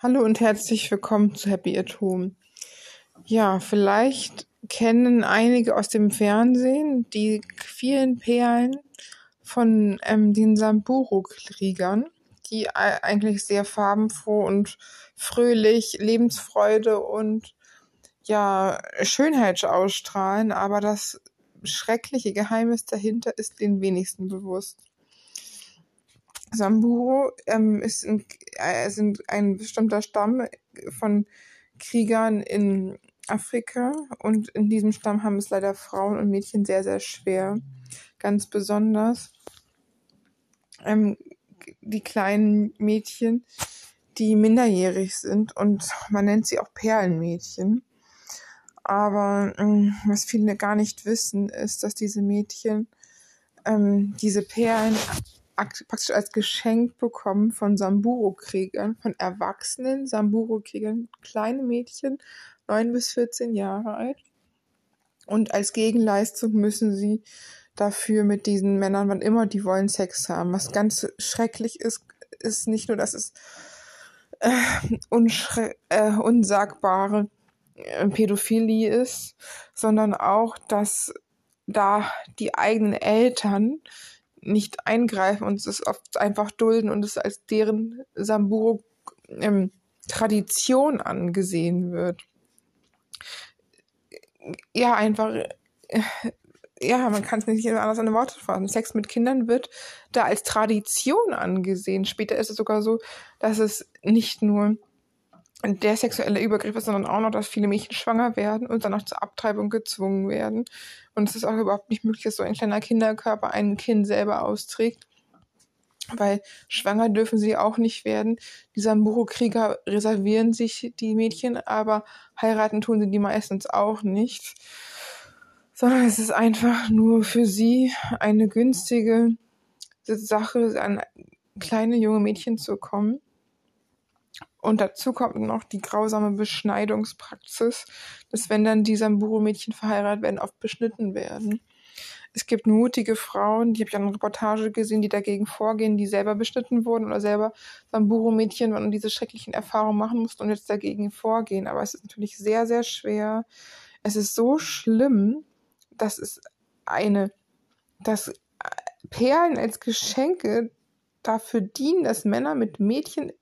Hallo und herzlich willkommen zu Happy at Home. Ja, vielleicht kennen einige aus dem Fernsehen die vielen Perlen von ähm, den Samburu-Kriegern, die eigentlich sehr farbenfroh und fröhlich, Lebensfreude und ja, Schönheit ausstrahlen, aber das schreckliche Geheimnis dahinter ist den wenigsten bewusst. Samburu ähm, ist ein, äh, sind ein bestimmter Stamm von Kriegern in Afrika und in diesem Stamm haben es leider Frauen und Mädchen sehr, sehr schwer. Ganz besonders ähm, die kleinen Mädchen, die minderjährig sind und man nennt sie auch Perlenmädchen. Aber ähm, was viele gar nicht wissen, ist, dass diese Mädchen ähm, diese Perlen praktisch als Geschenk bekommen von Samburu-Kriegern, von erwachsenen Samburu-Kriegern, kleine Mädchen, neun bis 14 Jahre alt. Und als Gegenleistung müssen sie dafür mit diesen Männern, wann immer die wollen, Sex haben. Was ganz schrecklich ist, ist nicht nur, dass es äh, äh, unsagbare äh, Pädophilie ist, sondern auch, dass da die eigenen Eltern nicht eingreifen und es oft einfach dulden und es als deren Samburo ähm, Tradition angesehen wird. Ja, einfach, ja, man kann es nicht anders an Worte fassen. Sex mit Kindern wird da als Tradition angesehen. Später ist es sogar so, dass es nicht nur der sexuelle Übergriff ist, sondern auch noch, dass viele Mädchen schwanger werden und dann auch zur Abtreibung gezwungen werden. Und es ist auch überhaupt nicht möglich, dass so ein kleiner Kinderkörper ein Kind selber austrägt. Weil schwanger dürfen sie auch nicht werden. Die Samburu-Krieger reservieren sich die Mädchen, aber heiraten tun sie die meistens auch nicht. Sondern es ist einfach nur für sie eine günstige Sache, an kleine junge Mädchen zu kommen und dazu kommt noch die grausame Beschneidungspraxis, dass wenn dann die Samburu-Mädchen verheiratet werden, oft beschnitten werden. Es gibt mutige Frauen, die habe ich an einer Reportage gesehen, die dagegen vorgehen, die selber beschnitten wurden oder selber Samburu-Mädchen und diese schrecklichen Erfahrungen machen mussten und jetzt dagegen vorgehen. Aber es ist natürlich sehr, sehr schwer. Es ist so schlimm, dass es eine, dass Perlen als Geschenke dafür dienen, dass Männer mit Mädchen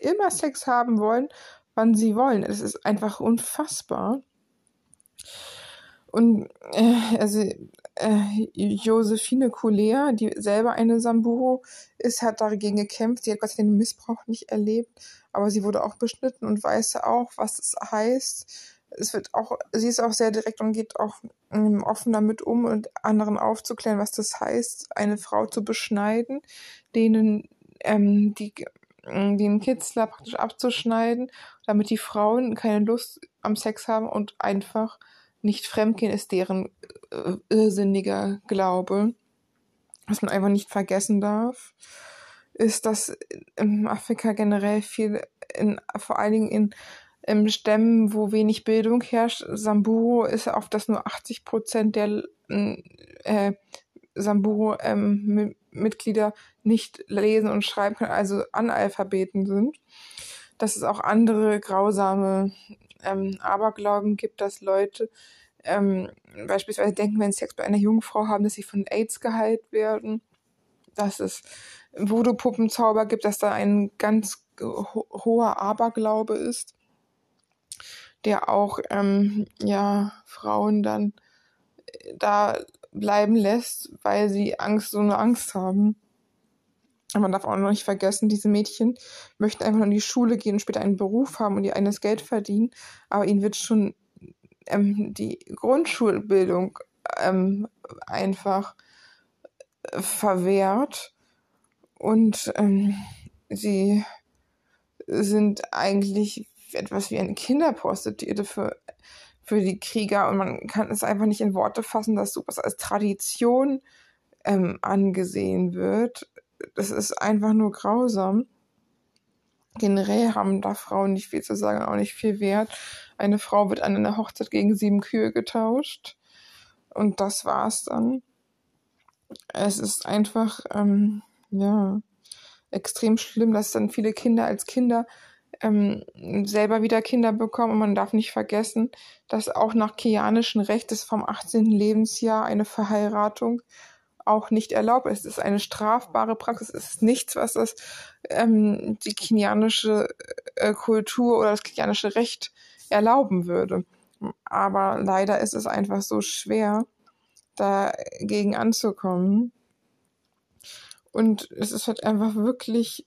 immer Sex haben wollen, wann sie wollen. Es ist einfach unfassbar. Und äh, also äh, Josephine Kulea, die selber eine Samburo ist, hat dagegen gekämpft. Sie hat Dank den Missbrauch nicht erlebt, aber sie wurde auch beschnitten und weiß auch, was es heißt. Es wird auch, sie ist auch sehr direkt und geht auch ähm, offen damit um und anderen aufzuklären, was das heißt, eine Frau zu beschneiden, denen ähm, die den Kitzler praktisch abzuschneiden, damit die Frauen keine Lust am Sex haben und einfach nicht fremdgehen, ist deren äh, irrsinniger Glaube. Was man einfach nicht vergessen darf, ist, dass in Afrika generell viel, in, vor allen Dingen in in Stämmen, wo wenig Bildung herrscht, Samburu ist oft, dass nur 80 Prozent der äh, Samburu-Mitglieder ähm, nicht lesen und schreiben können, also Analphabeten sind. Dass es auch andere grausame ähm, Aberglauben gibt, dass Leute ähm, beispielsweise denken, wenn sie Sex bei einer Jungfrau haben, dass sie von AIDS geheilt werden. Dass es Voodoo-Puppenzauber gibt, dass da ein ganz ho hoher Aberglaube ist, der auch ähm, ja Frauen dann äh, da bleiben lässt, weil sie Angst, so eine Angst haben. Und man darf auch noch nicht vergessen, diese Mädchen möchten einfach nur in die Schule gehen und später einen Beruf haben und ihr eigenes Geld verdienen, aber ihnen wird schon ähm, die Grundschulbildung ähm, einfach verwehrt und ähm, sie sind eigentlich etwas wie eine Kinderprostituierte für für die Krieger und man kann es einfach nicht in Worte fassen, dass sowas als Tradition ähm, angesehen wird. Das ist einfach nur grausam. Generell haben da Frauen nicht viel zu sagen, auch nicht viel Wert. Eine Frau wird an einer Hochzeit gegen sieben Kühe getauscht und das war's dann. Es ist einfach, ähm, ja, extrem schlimm, dass dann viele Kinder als Kinder ähm, selber wieder Kinder bekommen. Und man darf nicht vergessen, dass auch nach kianischen Recht ist vom 18. Lebensjahr eine Verheiratung auch nicht erlaubt ist. Es ist eine strafbare Praxis. Es ist nichts, was das ähm, die kenianische äh, Kultur oder das kenianische Recht erlauben würde. Aber leider ist es einfach so schwer, dagegen anzukommen. Und es ist halt einfach wirklich,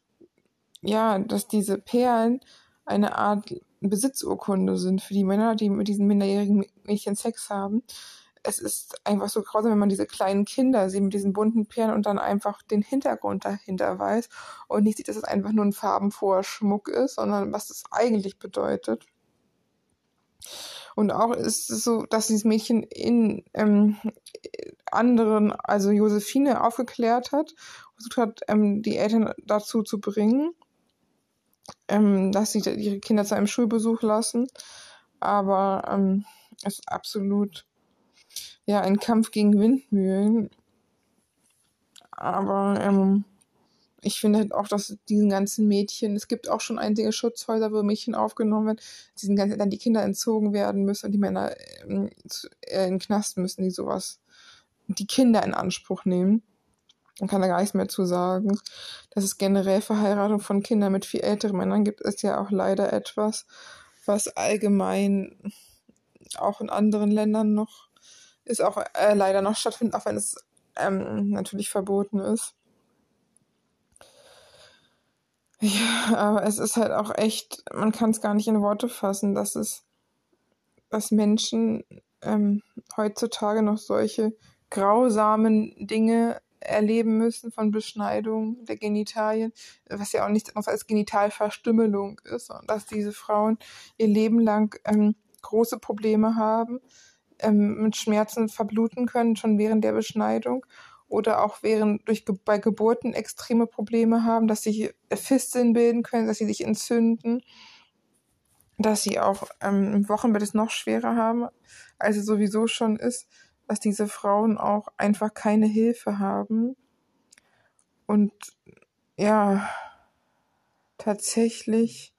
ja, dass diese Perlen eine Art Besitzurkunde sind für die Männer, die mit diesen minderjährigen Mädchen Sex haben es ist einfach so grausam, wenn man diese kleinen Kinder sieht mit diesen bunten Perlen und dann einfach den Hintergrund dahinter weiß und nicht sieht, dass es einfach nur ein farbenfroher Schmuck ist, sondern was das eigentlich bedeutet. Und auch ist es so, dass dieses Mädchen in ähm, anderen, also Josephine, aufgeklärt hat, versucht hat, ähm, die Eltern dazu zu bringen, ähm, dass sie ihre Kinder zu einem Schulbesuch lassen. Aber ähm, es ist absolut ja, ein Kampf gegen Windmühlen. Aber ähm, ich finde halt auch, dass diesen ganzen Mädchen, es gibt auch schon einige Schutzhäuser, wo Mädchen aufgenommen werden, diesen ganzen, dann die Kinder entzogen werden müssen und die Männer ähm, äh, in den Knast müssen, die sowas, die Kinder in Anspruch nehmen. Man kann da gar nichts mehr zu sagen. Dass es generell Verheiratung von Kindern mit viel älteren Männern gibt, ist ja auch leider etwas, was allgemein auch in anderen Ländern noch ist auch äh, leider noch stattfindet, auch wenn es ähm, natürlich verboten ist. Ja, aber es ist halt auch echt, man kann es gar nicht in Worte fassen, dass es, dass Menschen ähm, heutzutage noch solche grausamen Dinge erleben müssen von Beschneidung der Genitalien, was ja auch nichts anderes als Genitalverstümmelung ist und dass diese Frauen ihr Leben lang ähm, große Probleme haben ähm, mit Schmerzen verbluten können, schon während der Beschneidung oder auch während durch bei Geburten extreme Probleme haben, dass sie Fisteln bilden können, dass sie sich entzünden, dass sie auch ähm, im Wochenbett es noch schwerer haben, als es sowieso schon ist, dass diese Frauen auch einfach keine Hilfe haben und ja tatsächlich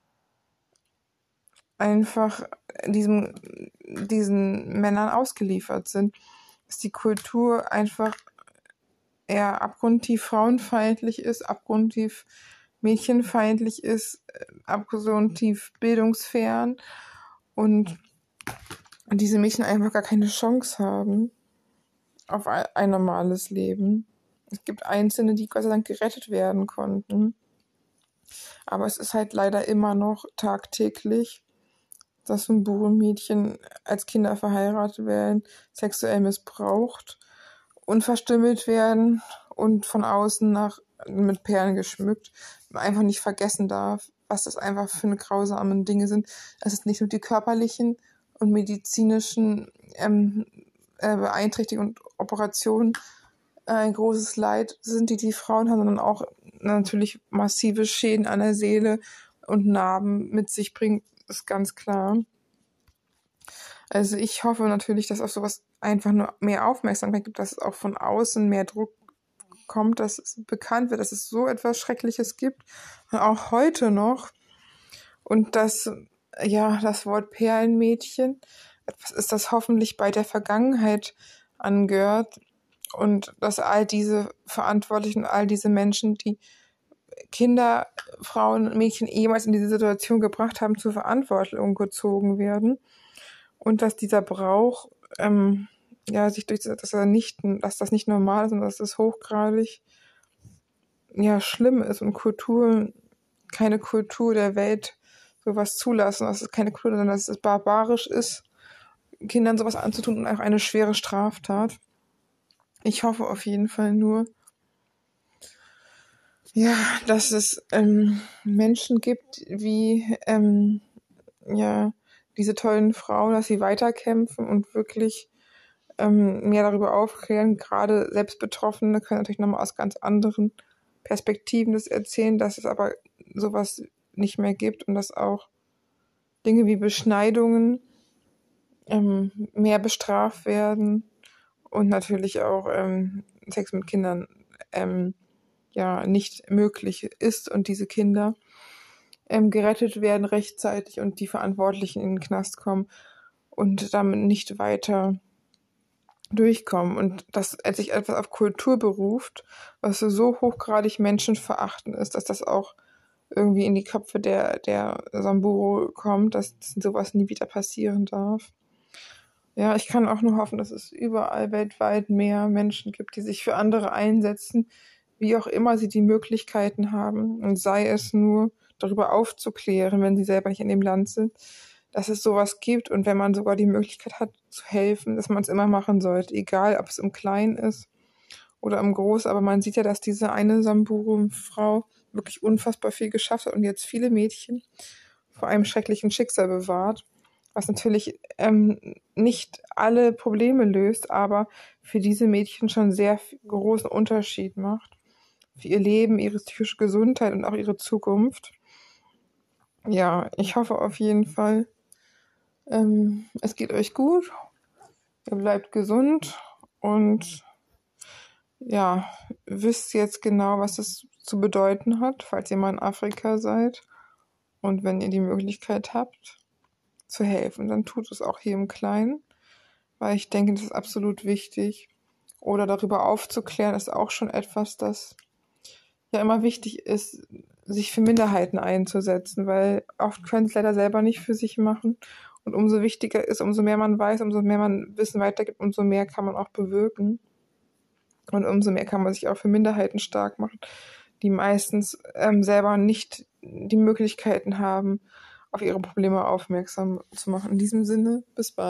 einfach diesem, diesen Männern ausgeliefert sind. Dass die Kultur einfach eher abgrundtief frauenfeindlich ist, abgrundtief mädchenfeindlich ist, abgrundtief bildungsfern und diese Mädchen einfach gar keine Chance haben auf ein normales Leben. Es gibt Einzelne, die Gott sei Dank gerettet werden konnten. Aber es ist halt leider immer noch tagtäglich dass Mädchen als Kinder verheiratet werden, sexuell missbraucht und verstümmelt werden und von außen nach mit Perlen geschmückt. Man einfach nicht vergessen darf, was das einfach für eine grausame Dinge sind. Es ist nicht nur die körperlichen und medizinischen ähm, äh, Beeinträchtigungen und Operationen äh, ein großes Leid sind, die die Frauen haben, sondern auch natürlich massive Schäden an der Seele und Narben mit sich bringt, ist ganz klar. Also ich hoffe natürlich, dass auf sowas einfach nur mehr Aufmerksamkeit gibt, dass es auch von außen mehr Druck kommt, dass es bekannt wird, dass es so etwas Schreckliches gibt, auch heute noch. Und dass, ja, das Wort Perlenmädchen etwas ist, das hoffentlich bei der Vergangenheit angehört und dass all diese Verantwortlichen, all diese Menschen, die Kinder, Frauen, Mädchen jemals in diese Situation gebracht haben, zur Verantwortung gezogen werden. Und dass dieser Brauch, ähm, ja, sich durch, dass er nicht, dass das nicht normal ist und dass das hochgradig, ja, schlimm ist und Kultur, keine Kultur der Welt sowas zulassen, dass es keine Kultur, sondern dass es barbarisch ist, Kindern sowas anzutun und auch eine schwere Straftat. Ich hoffe auf jeden Fall nur, ja, dass es ähm, Menschen gibt, wie ähm, ja diese tollen Frauen, dass sie weiterkämpfen und wirklich ähm, mehr darüber aufklären. Gerade Selbstbetroffene können natürlich nochmal aus ganz anderen Perspektiven das erzählen, dass es aber sowas nicht mehr gibt und dass auch Dinge wie Beschneidungen ähm, mehr bestraft werden und natürlich auch ähm, Sex mit Kindern ähm, ja nicht möglich ist und diese Kinder ähm, gerettet werden rechtzeitig und die Verantwortlichen in den Knast kommen und damit nicht weiter durchkommen. Und dass sich etwas auf Kultur beruft, was so hochgradig menschenverachtend ist, dass das auch irgendwie in die Köpfe der, der Samburu kommt, dass sowas nie wieder passieren darf. Ja, ich kann auch nur hoffen, dass es überall weltweit mehr Menschen gibt, die sich für andere einsetzen, wie auch immer sie die Möglichkeiten haben. Und sei es nur darüber aufzuklären, wenn sie selber nicht in dem Land sind, dass es sowas gibt und wenn man sogar die Möglichkeit hat zu helfen, dass man es immer machen sollte, egal ob es im Kleinen ist oder im Großen. Aber man sieht ja, dass diese eine Samburu-Frau wirklich unfassbar viel geschafft hat und jetzt viele Mädchen vor einem schrecklichen Schicksal bewahrt, was natürlich ähm, nicht alle Probleme löst, aber für diese Mädchen schon sehr großen Unterschied macht. Für ihr Leben, ihre psychische Gesundheit und auch ihre Zukunft. Ja, ich hoffe auf jeden Fall, ähm, es geht euch gut. Ihr bleibt gesund und ja, wisst jetzt genau, was es zu bedeuten hat, falls ihr mal in Afrika seid. Und wenn ihr die Möglichkeit habt, zu helfen, dann tut es auch hier im Kleinen, weil ich denke, das ist absolut wichtig. Oder darüber aufzuklären, ist auch schon etwas, das ja immer wichtig ist, sich für Minderheiten einzusetzen, weil oft können es leider selber nicht für sich machen. Und umso wichtiger ist, umso mehr man weiß, umso mehr man Wissen weitergibt, umso mehr kann man auch bewirken. Und umso mehr kann man sich auch für Minderheiten stark machen, die meistens ähm, selber nicht die Möglichkeiten haben, auf ihre Probleme aufmerksam zu machen. In diesem Sinne, bis bald.